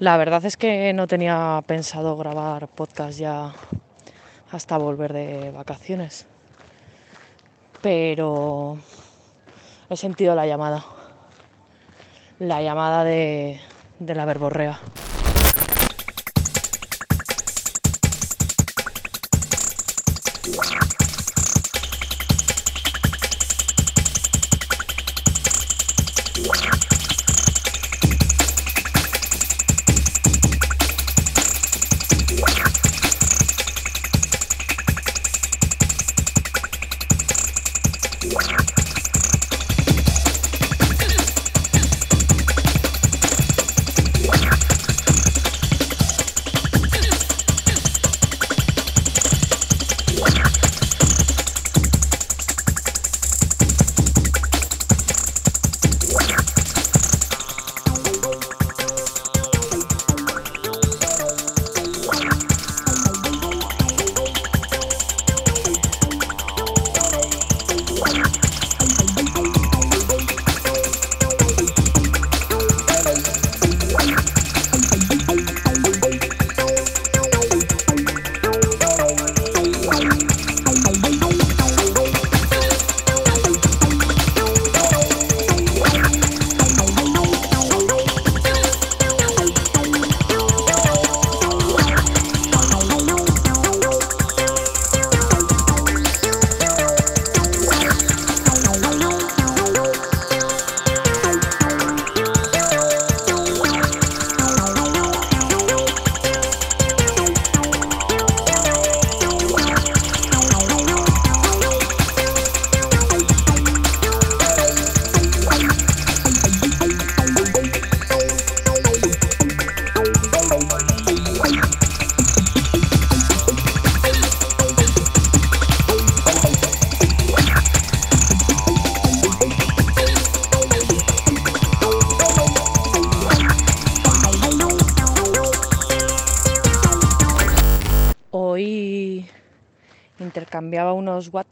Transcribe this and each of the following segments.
La verdad es que no tenía pensado grabar podcast ya hasta volver de vacaciones. Pero he sentido la llamada. La llamada de, de la verborrea.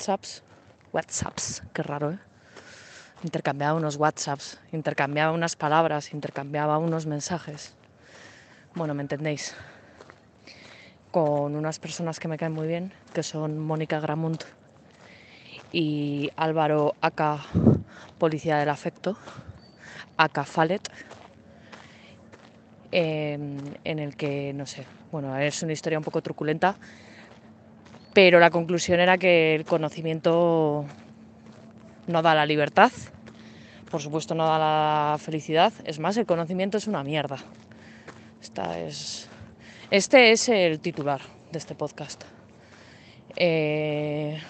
WhatsApps, WhatsApps, qué raro, ¿eh? Intercambiaba unos WhatsApps, intercambiaba unas palabras, intercambiaba unos mensajes. Bueno, ¿me entendéis? Con unas personas que me caen muy bien, que son Mónica Gramunt y Álvaro Aka, Policía del Afecto, Aka Fallet, en, en el que, no sé, bueno, es una historia un poco truculenta, pero la conclusión era que el conocimiento no da la libertad, por supuesto no da la felicidad, es más, el conocimiento es una mierda. Esta es, este es el titular de este podcast. Eh,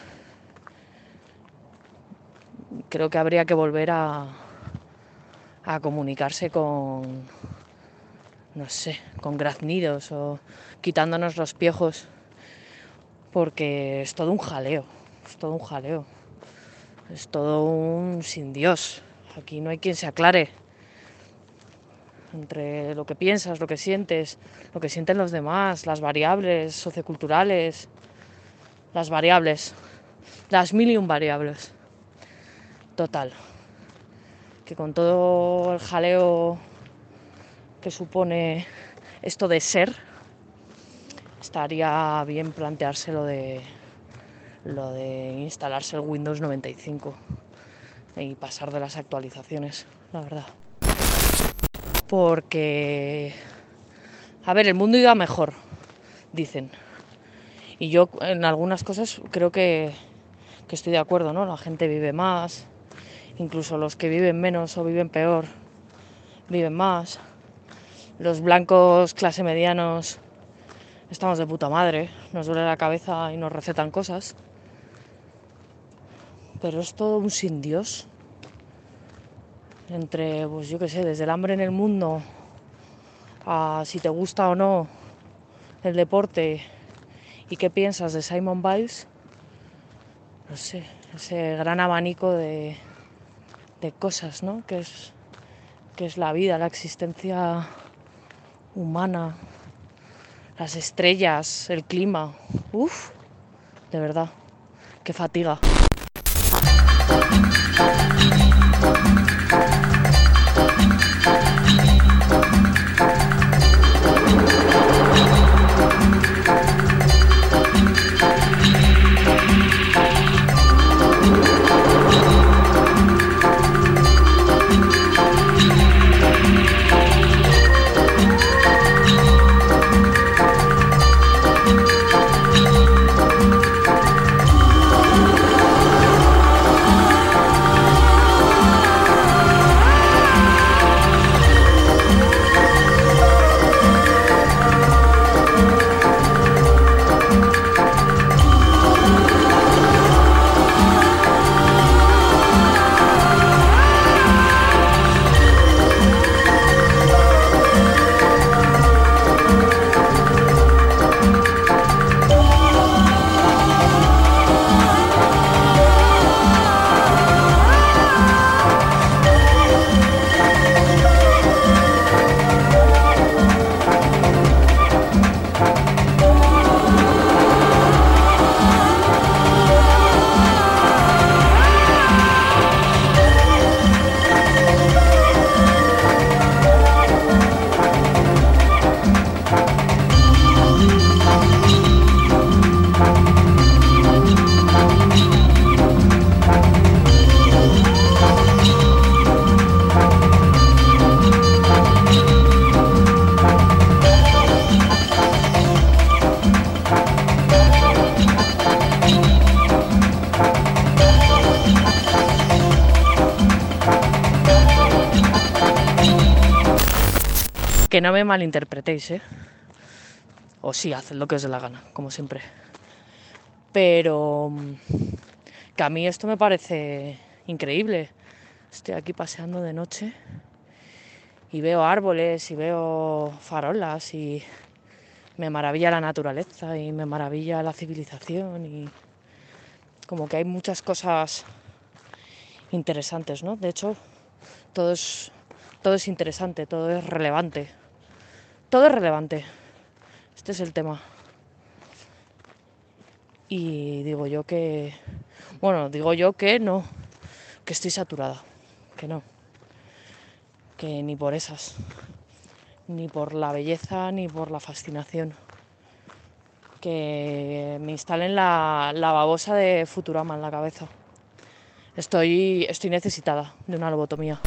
creo que habría que volver a, a comunicarse con, no sé, con graznidos o quitándonos los piojos, porque es todo un jaleo, es todo un jaleo, es todo un sin Dios. Aquí no hay quien se aclare entre lo que piensas, lo que sientes, lo que sienten los demás, las variables socioculturales, las variables, las mil y un variables. Total. Que con todo el jaleo que supone esto de ser, estaría bien plantearse lo de lo de instalarse el Windows 95 y pasar de las actualizaciones, la verdad. Porque a ver, el mundo iba mejor, dicen. Y yo en algunas cosas creo que, que estoy de acuerdo, ¿no? La gente vive más, incluso los que viven menos o viven peor, viven más los blancos clase medianos estamos de puta madre, nos duele la cabeza y nos recetan cosas. Pero es todo un sin Dios. Entre, pues yo qué sé, desde el hambre en el mundo a si te gusta o no el deporte y qué piensas de Simon Biles, no sé, ese gran abanico de, de cosas, ¿no? Que es, que es la vida, la existencia humana, las estrellas, el clima. Uf, de verdad, qué fatiga. Que no me malinterpretéis, ¿eh? O sí, haced lo que os dé la gana, como siempre. Pero mm, que a mí esto me parece increíble. Estoy aquí paseando de noche y veo árboles y veo farolas y me maravilla la naturaleza y me maravilla la civilización y como que hay muchas cosas interesantes, ¿no? De hecho, todo es, todo es interesante, todo es relevante. Todo es relevante. Este es el tema. Y digo yo que, bueno, digo yo que no, que estoy saturada, que no, que ni por esas, ni por la belleza, ni por la fascinación. Que me instalen la, la babosa de Futurama en la cabeza. Estoy, estoy necesitada de una lobotomía.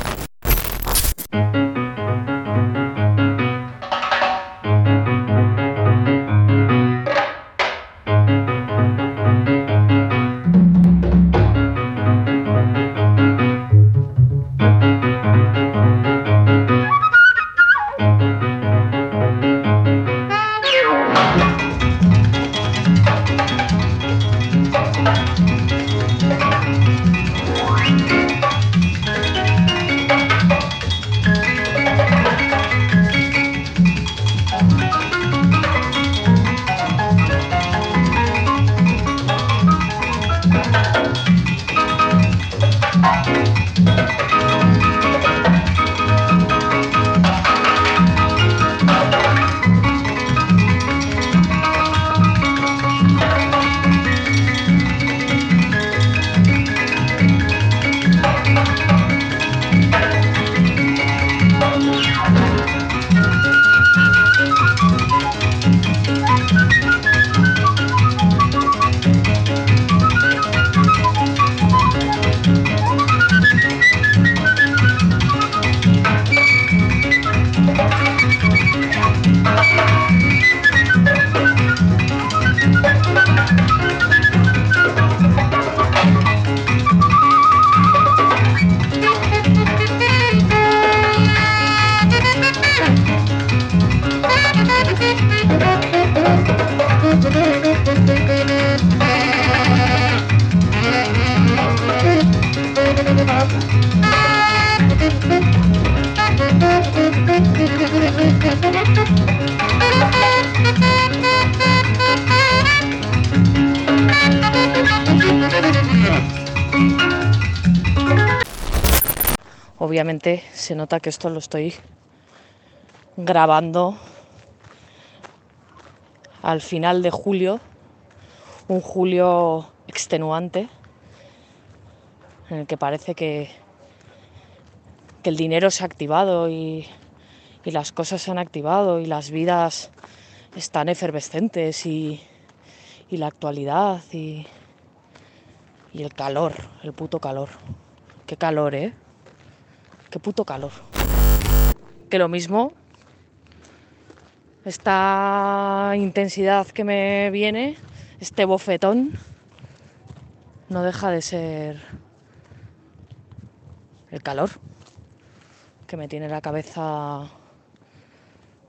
Se nota que esto lo estoy grabando al final de julio, un julio extenuante, en el que parece que, que el dinero se ha activado y, y las cosas se han activado y las vidas están efervescentes y, y la actualidad y, y el calor, el puto calor. Qué calor, ¿eh? Qué puto calor. Que lo mismo, esta intensidad que me viene, este bofetón, no deja de ser el calor que me tiene la cabeza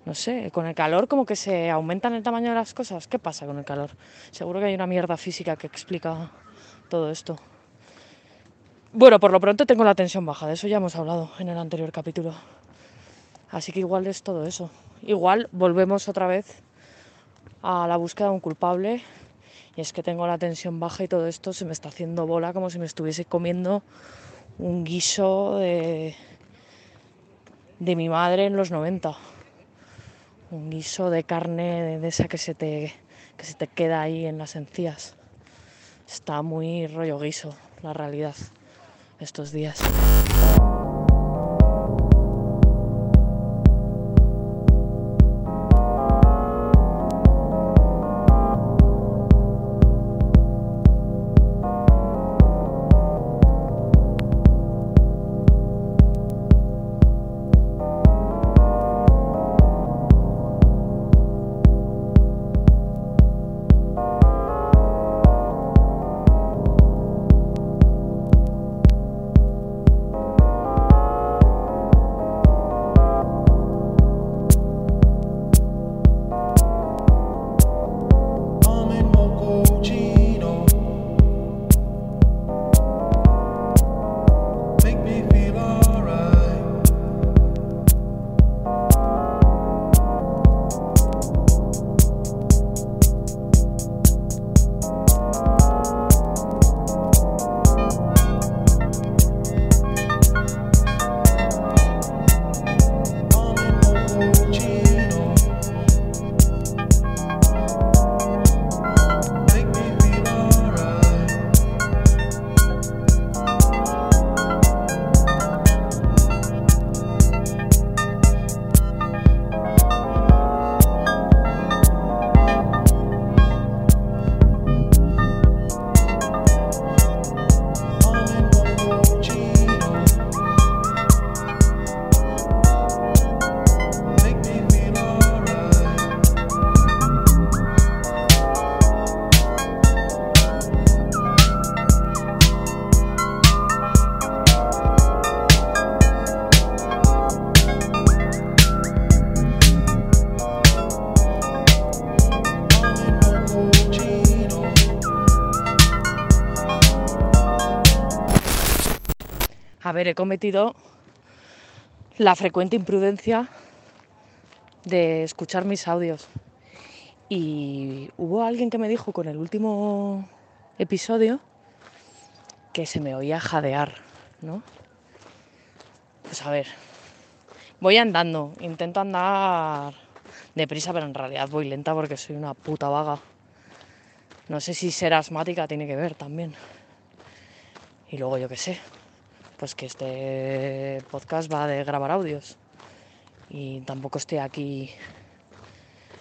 no sé, con el calor como que se aumentan el tamaño de las cosas. ¿Qué pasa con el calor? Seguro que hay una mierda física que explica todo esto. Bueno, por lo pronto tengo la tensión baja, de eso ya hemos hablado en el anterior capítulo. Así que igual es todo eso. Igual volvemos otra vez a la búsqueda de un culpable. Y es que tengo la tensión baja y todo esto se me está haciendo bola como si me estuviese comiendo un guiso de, de mi madre en los 90 un guiso de carne de esa que se te, que se te queda ahí en las encías. Está muy rollo guiso la realidad estos días. He cometido la frecuente imprudencia de escuchar mis audios. Y hubo alguien que me dijo con el último episodio que se me oía jadear, ¿no? Pues a ver, voy andando, intento andar deprisa, pero en realidad voy lenta porque soy una puta vaga. No sé si ser asmática tiene que ver también. Y luego yo qué sé, pues que este podcast va de grabar audios. Y tampoco estoy aquí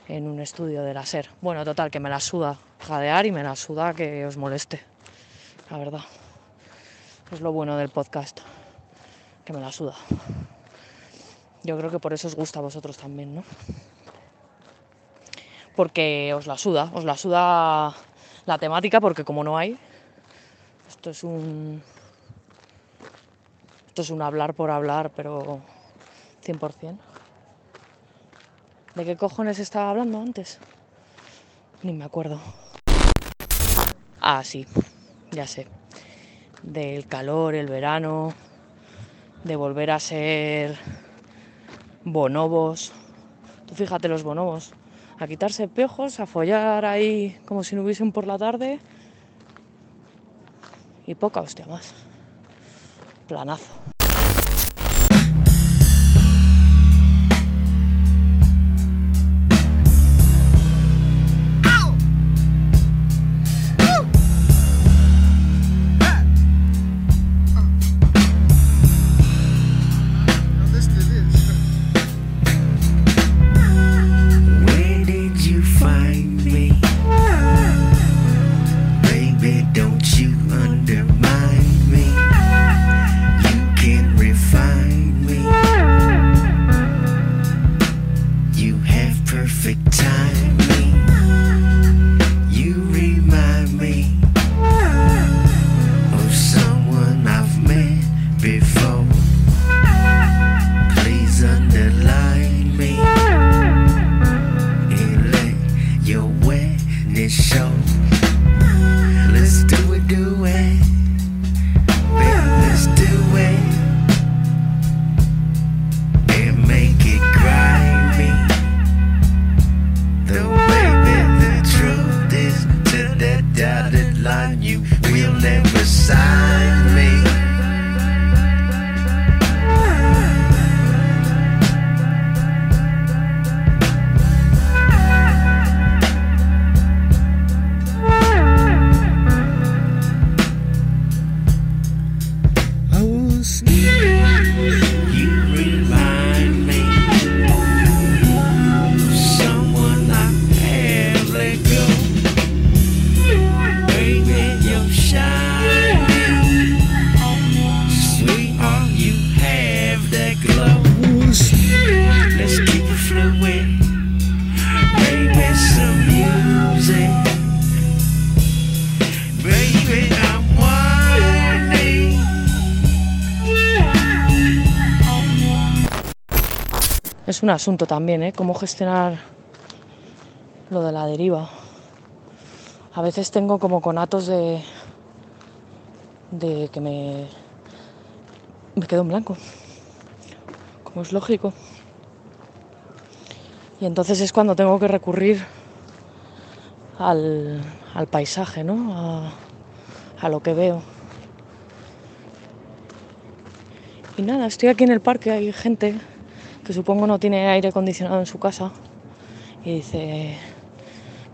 en un estudio de láser. Bueno, total, que me la suda jadear y me la suda que os moleste. La verdad. Es lo bueno del podcast. Que me la suda. Yo creo que por eso os gusta a vosotros también, ¿no? Porque os la suda, os la suda la temática, porque como no hay, esto es un. Esto es un hablar por hablar, pero 100%. ¿De qué cojones estaba hablando antes? Ni me acuerdo. Ah, sí, ya sé. Del calor, el verano, de volver a ser bonobos. Tú fíjate los bonobos. A quitarse pejos, a follar ahí como si no hubiesen por la tarde. Y poca hostia más. Planazo. Un asunto también, ¿eh? Cómo gestionar lo de la deriva. A veces tengo como conatos de. de que me. me quedo en blanco. Como es lógico. Y entonces es cuando tengo que recurrir al, al paisaje, ¿no? A, a lo que veo. Y nada, estoy aquí en el parque, hay gente que supongo no tiene aire acondicionado en su casa. Y dice,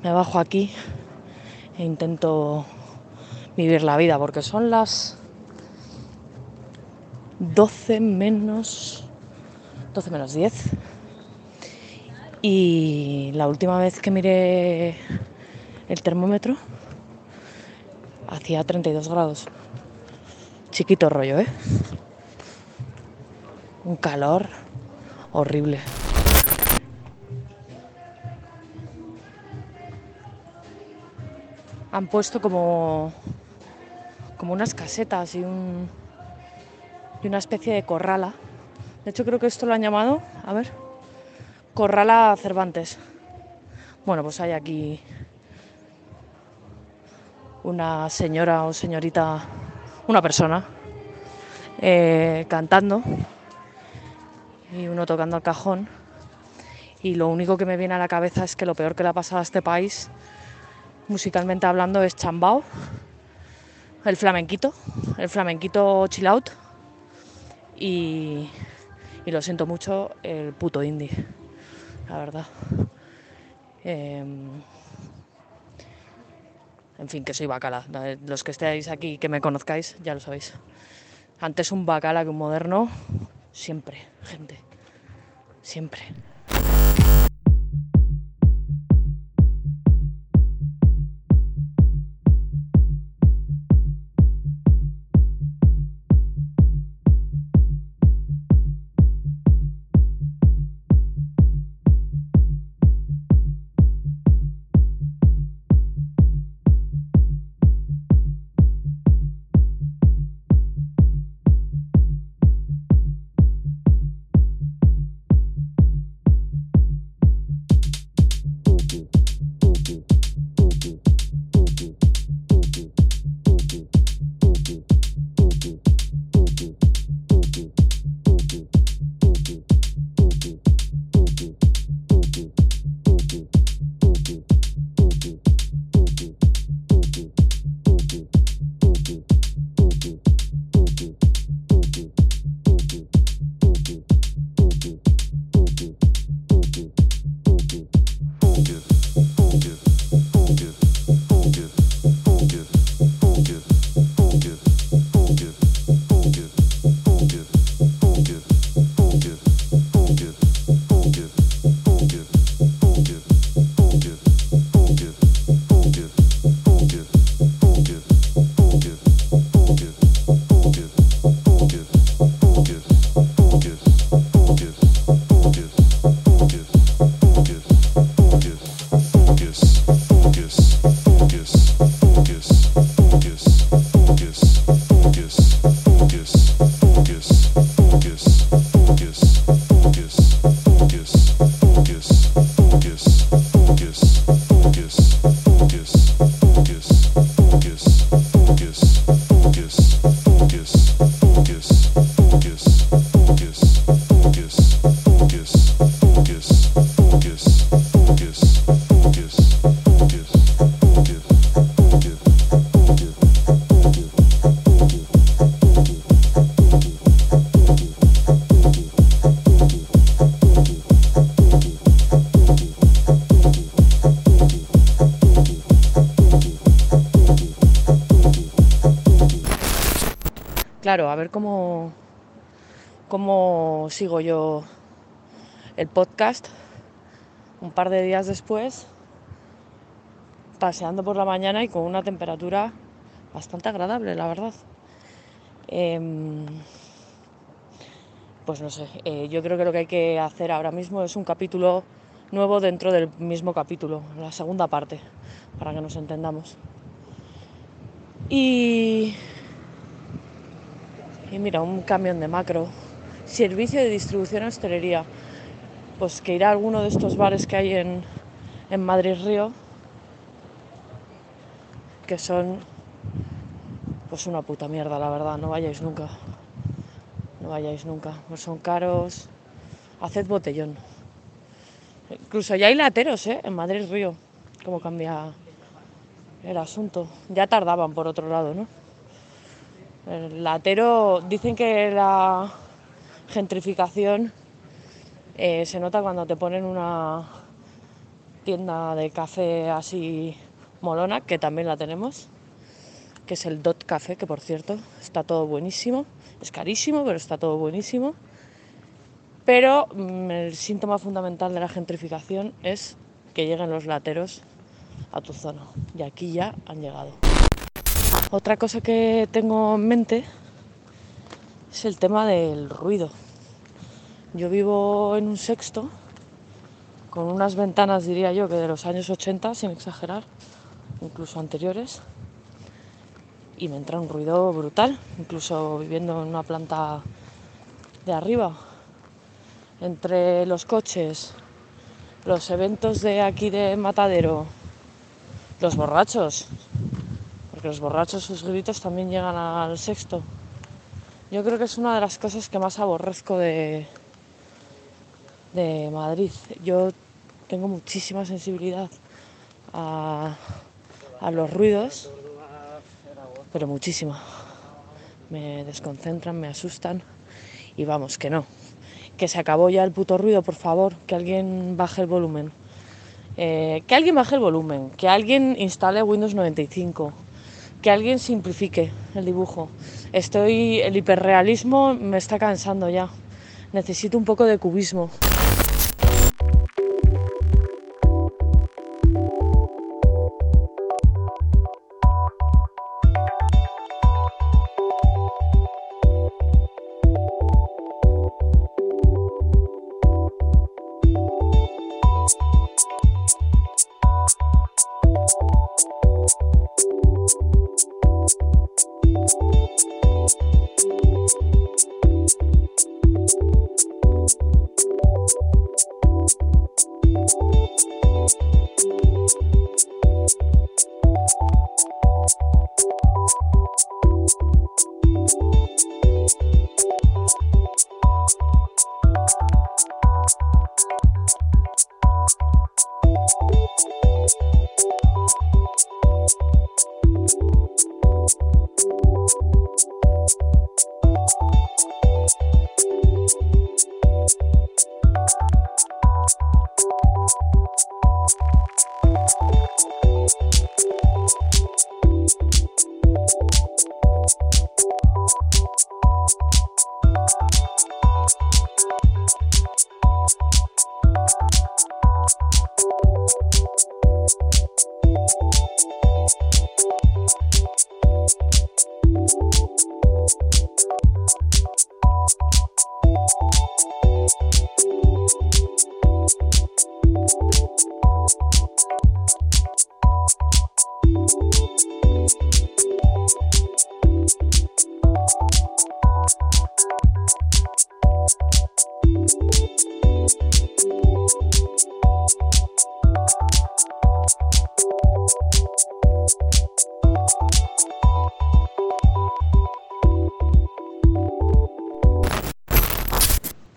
me bajo aquí e intento vivir la vida porque son las 12 menos 12 menos 10 y la última vez que miré el termómetro hacía 32 grados. Chiquito rollo eh un calor horrible. Han puesto como, como unas casetas y, un, y una especie de corrala. De hecho creo que esto lo han llamado, a ver, corrala Cervantes. Bueno, pues hay aquí una señora o señorita, una persona eh, cantando y uno tocando el cajón. Y lo único que me viene a la cabeza es que lo peor que le ha pasado a este país, musicalmente hablando, es Chambao, el flamenquito, el flamenquito chill out. Y, y lo siento mucho, el puto indie, la verdad. Em, en fin, que soy bacala. Los que estéis aquí, que me conozcáis, ya lo sabéis. Antes un bacala que un moderno, siempre, gente. Siempre. Claro, a ver cómo, cómo sigo yo el podcast un par de días después, paseando por la mañana y con una temperatura bastante agradable, la verdad. Em, pues no sé, eh, yo creo que lo que hay que hacer ahora mismo es un capítulo nuevo dentro del mismo capítulo, la segunda parte, para que nos entendamos. Y, y mira, un camión de macro, servicio de distribución a hostelería, pues que irá a alguno de estos bares que hay en, en Madrid Río, que son pues una puta mierda, la verdad, no vayáis nunca. No vayáis nunca, pues son caros. Haced botellón. Incluso ya hay lateros, ¿eh? En Madrid Río. Cómo cambia el asunto. Ya tardaban por otro lado, ¿no? El latero, dicen que la gentrificación eh, se nota cuando te ponen una tienda de café así molona, que también la tenemos, que es el Dot Café, que por cierto está todo buenísimo. Es carísimo, pero está todo buenísimo. Pero mm, el síntoma fundamental de la gentrificación es que lleguen los lateros a tu zona. Y aquí ya han llegado. Otra cosa que tengo en mente es el tema del ruido. Yo vivo en un sexto, con unas ventanas, diría yo, que de los años 80, sin exagerar, incluso anteriores, y me entra un ruido brutal, incluso viviendo en una planta de arriba. Entre los coches, los eventos de aquí de Matadero, los borrachos, los borrachos sus gritos también llegan al sexto. Yo creo que es una de las cosas que más aborrezco de, Madrid. Yo tengo muchísima sensibilidad a, a los ruidos, pero muchísima. Me desconcentran, me asustan y vamos, que no. Que se acabó ya el puto ruido, por favor, que alguien baje el volumen. Eh, que alguien baje el volumen, que alguien instale Windows 95, que alguien simplifique el dibujo. Estoy, el hiperrealismo me está cansando ya. Necesito un poco de cubismo.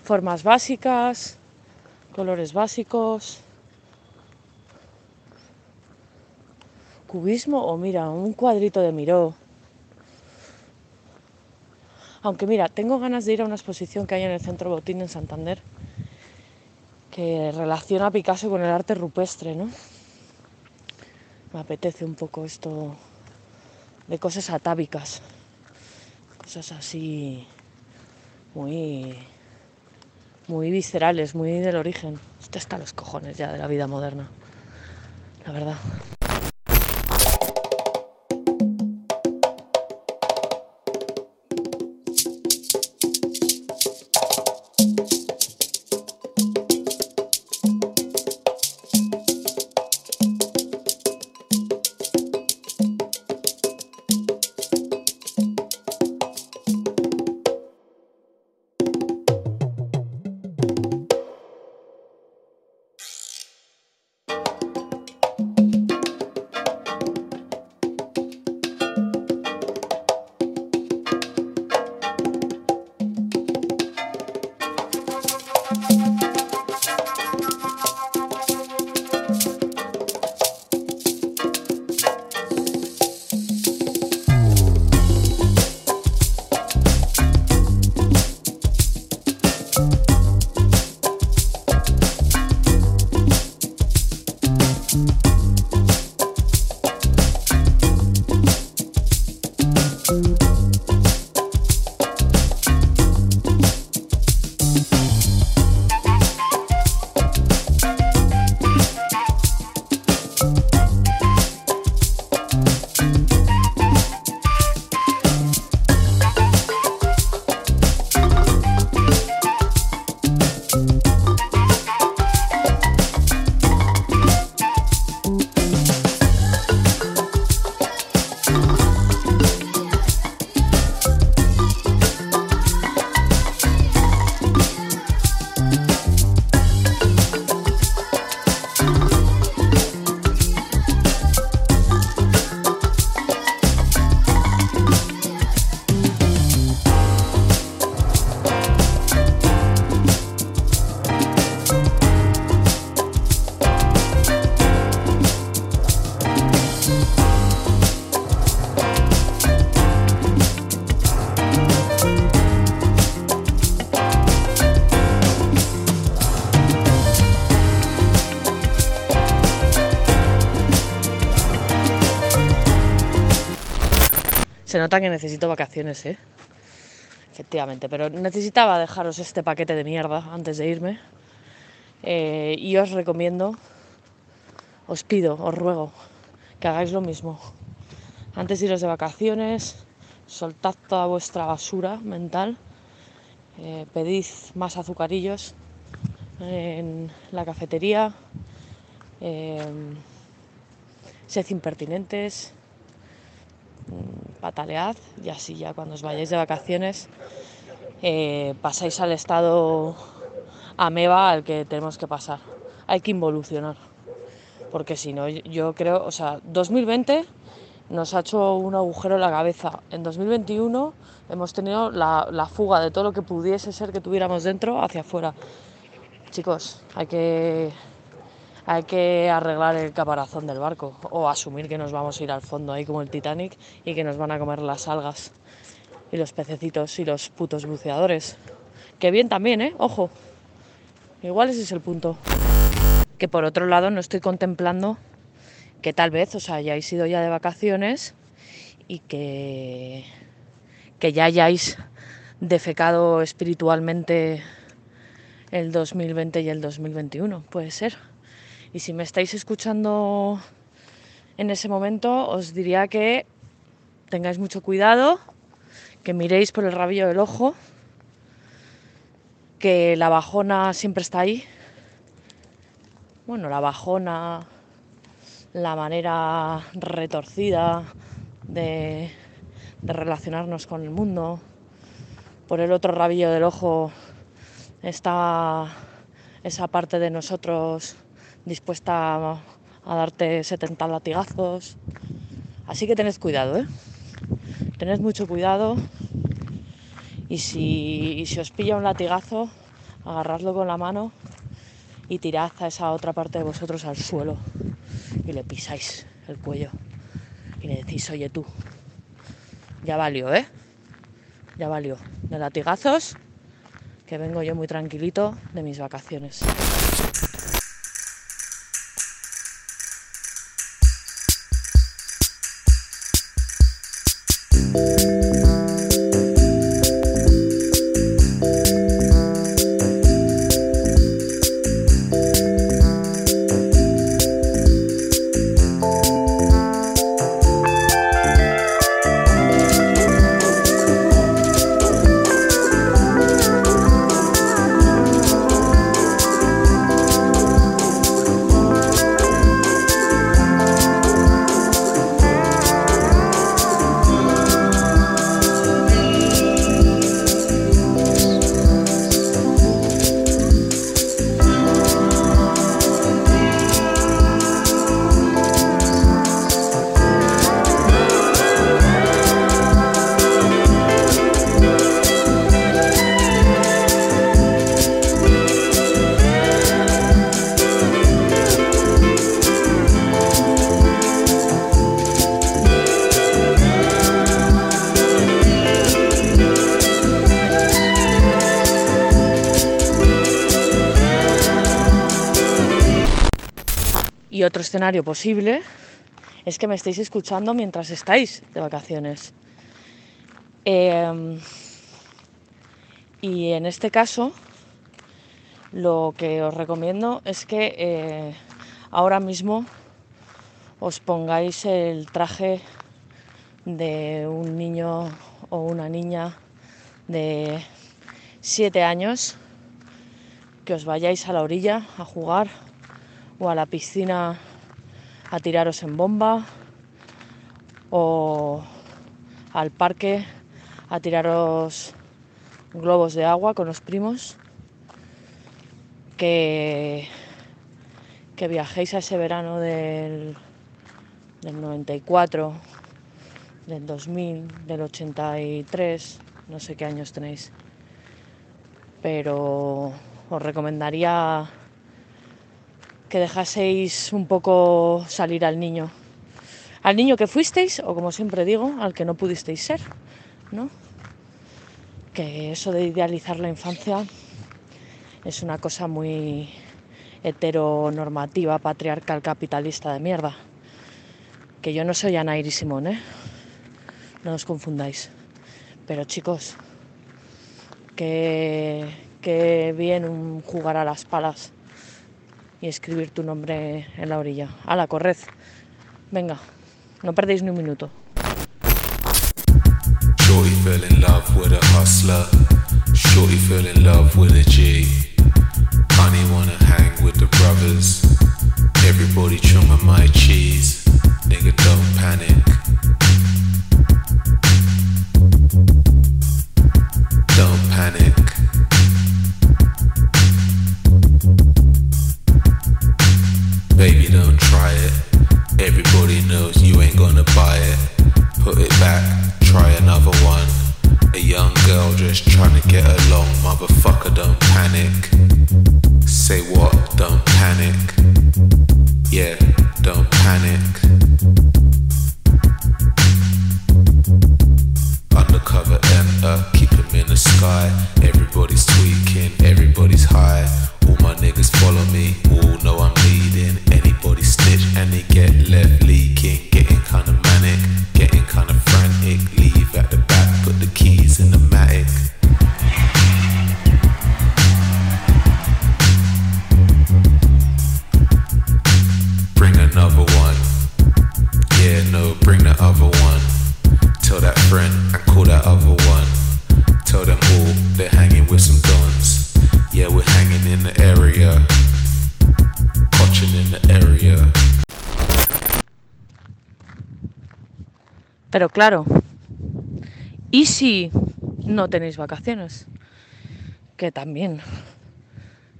Formas básicas, colores básicos, cubismo o mira, un cuadrito de Miró. Aunque mira, tengo ganas de ir a una exposición que hay en el Centro Botín en Santander que relaciona a Picasso con el arte rupestre, ¿no? Me apetece un poco esto de cosas atávicas, cosas así muy muy viscerales, muy del origen. Esto está a los cojones ya de la vida moderna, la verdad. Se nota que necesito vacaciones, ¿eh? Efectivamente, pero necesitaba dejaros este paquete de mierda antes de irme. Eh, y os recomiendo, os pido, os ruego que hagáis lo mismo. Antes de iros de vacaciones, soltad toda vuestra basura mental, eh, pedid más azucarillos en la cafetería, eh, sed impertinentes, patalead y así ya cuando os vayáis de vacaciones eh, pasáis al estado ameba al que tenemos que pasar. Hay que involucionar, porque si no, yo creo, o sea, 2020 nos ha hecho un agujero en la cabeza. En 2021 hemos tenido la, la fuga de todo lo que pudiese ser que tuviéramos dentro hacia afuera. Chicos, hay que, hay que arreglar el caparazón del barco o asumir que nos vamos a ir al fondo ahí como el Titanic y que nos van a comer las algas y los pececitos y los putos buceadores. Que bien también, ¿eh? Ojo. Igual ese es el punto. Que por otro lado no estoy contemplando que tal vez os hayáis ido ya de vacaciones y que, que ya hayáis defecado espiritualmente el 2020 y el 2021, puede ser. Y si me estáis escuchando en ese momento, os diría que tengáis mucho cuidado, que miréis por el rabillo del ojo, que la bajona siempre está ahí. Bueno, la bajona, la manera retorcida de, de relacionarnos con el mundo. Por el otro rabillo del ojo está esa parte de nosotros dispuesta a, darte 70 latigazos. Así que tened cuidado, ¿eh? Tened mucho cuidado y si, y si os pilla un latigazo, agarradlo con la mano y tirad a esa otra parte de vosotros al suelo y le pisáis el cuello y le decís, oye tú, ya valió, ¿eh? Ya valió. De latigazos, que vengo yo muy tranquilito de mis vacaciones. Escenario posible es que me estéis escuchando mientras estáis de vacaciones. Eh, y en este caso, lo que os recomiendo es que eh, ahora mismo os pongáis el traje de un niño o una niña de 7 años, que os vayáis a la orilla a jugar o a la piscina a tiraros en bomba o al parque a tiraros globos de agua con los primos que, que viajéis a ese verano del, del 94 del 2000 del 83 no sé qué años tenéis. Pero os recomendaría que dejaseis un poco salir al niño. Al niño que fuisteis, o como siempre digo, al que no pudisteis ser, ¿no? Que eso de idealizar la infancia es una cosa muy heteronormativa, patriarcal, capitalista de mierda. Que yo no soy Anair y Simón, ¿eh? no os confundáis. Pero chicos, que, que bien jugar a las palas y escribir tu nombre en la orilla. A la corred. Venga, no perdéis ni un minuto. Shorty fell in love with a hustler. Shorty fell in love with a G. Honey wanna hang with the brothers. Everybody chumming my cheese. Nigga, don't panic. Don't panic. Baby, don't try it. Everybody knows you ain't gonna buy it. Put it back, try another one. A young girl just trying to get along. Motherfucker, don't panic. Say what? Don't panic. Yeah, don't panic. Undercover enter, keep 'em in the sky. Everybody's tweaking, everybody's high. My niggas follow me, all know I'm leading. Anybody snitch and they get left leaking. Getting kinda manic, getting kinda frantic. Leave at the back, put the keys in the matic. Bring another one. Yeah, no, bring the other one. Tell that friend and call that other one. Tell them all they're hanging with some. Pero claro, ¿y si no tenéis vacaciones? Que también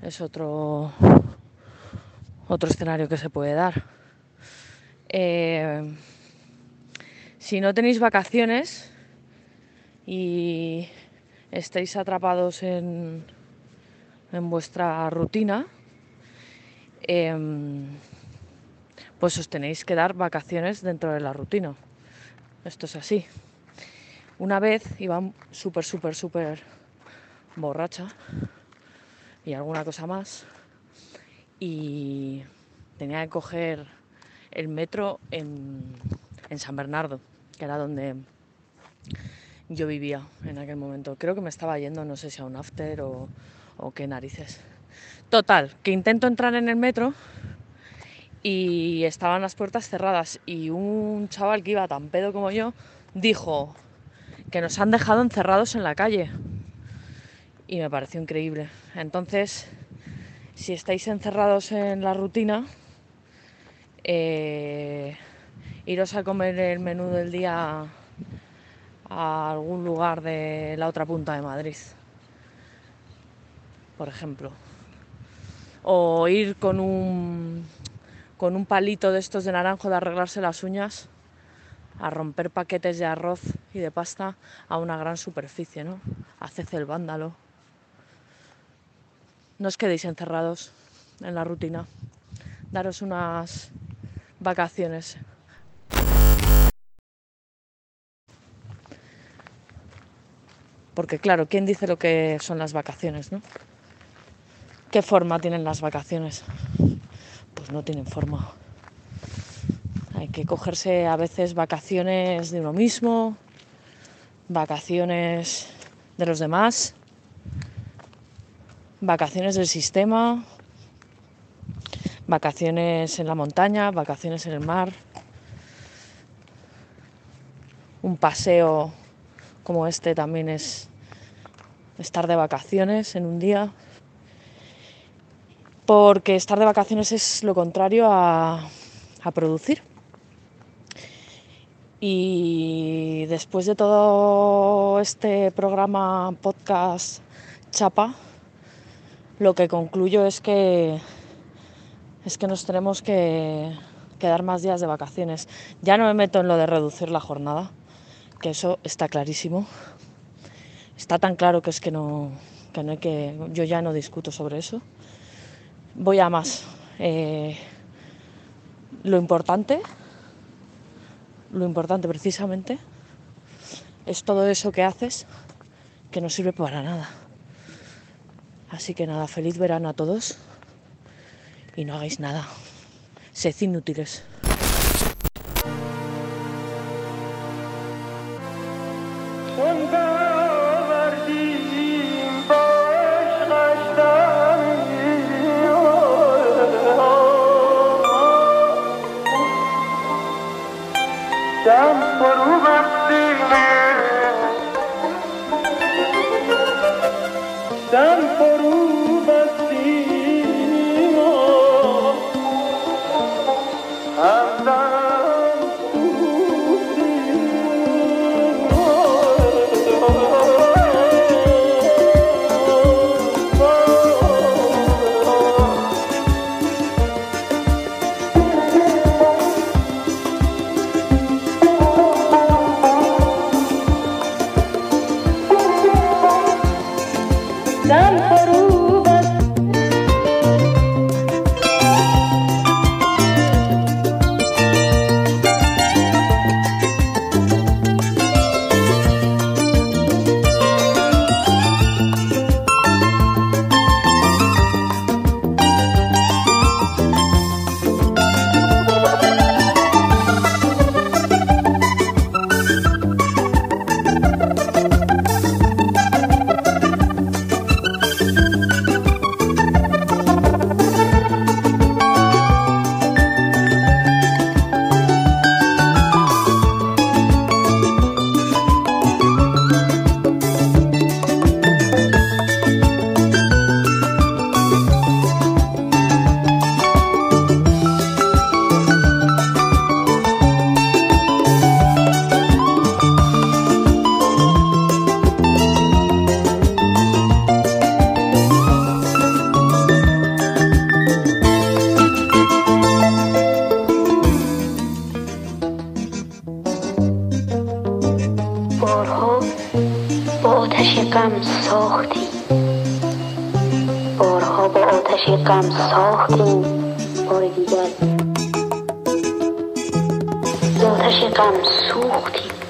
es otro, otro escenario que se puede dar. Eh, si no tenéis vacaciones y estáis atrapados en, en vuestra rutina, em, pues os tenéis que dar vacaciones dentro de la rutina. Esto es así. Una vez iba súper, súper, súper borracha y alguna cosa más y tenía que coger el metro en, en San Bernardo, que era donde yo vivía en aquel momento. Creo que me estaba yendo, no sé si a un after o, o qué narices. Total, que intento entrar en el metro y estaban las puertas cerradas y un chaval que iba tan pedo como yo dijo que nos han dejado encerrados en la calle y me pareció increíble. Entonces, si estáis encerrados en la rutina, eh, iros a comer el menú del día a algún lugar de la otra punta de Madrid, por ejemplo. O ir con un, con un palito de estos de naranjo de arreglarse las uñas a romper paquetes de arroz y de pasta a una gran superficie, ¿no? Haced el vándalo. No os quedéis encerrados en la rutina. Daros unas vacaciones. Porque claro, ¿quién dice lo que son las vacaciones, no? ¿Qué forma tienen las vacaciones? Pues no tienen forma. Hay que cogerse a veces vacaciones de uno mismo, vacaciones de los demás, vacaciones del sistema, vacaciones en la montaña, vacaciones en el mar, un paseo como este también es estar de vacaciones en un día, porque estar de vacaciones es lo contrario a, a producir. Y después de todo este programa podcast chapa, lo que concluyo es que es que nos tenemos que, que dar más días de vacaciones. Ya no me meto en lo de reducir la jornada, que eso está clarísimo. Está tan claro que es que no, que no hay que. Yo ya no discuto sobre eso. Voy a más. Eh, lo importante, lo importante precisamente, es todo eso que haces que no sirve para nada. Así que nada, feliz verano a todos y no hagáis nada. Sed inútiles. ساختیم بار دیگر آتش غم سوختیم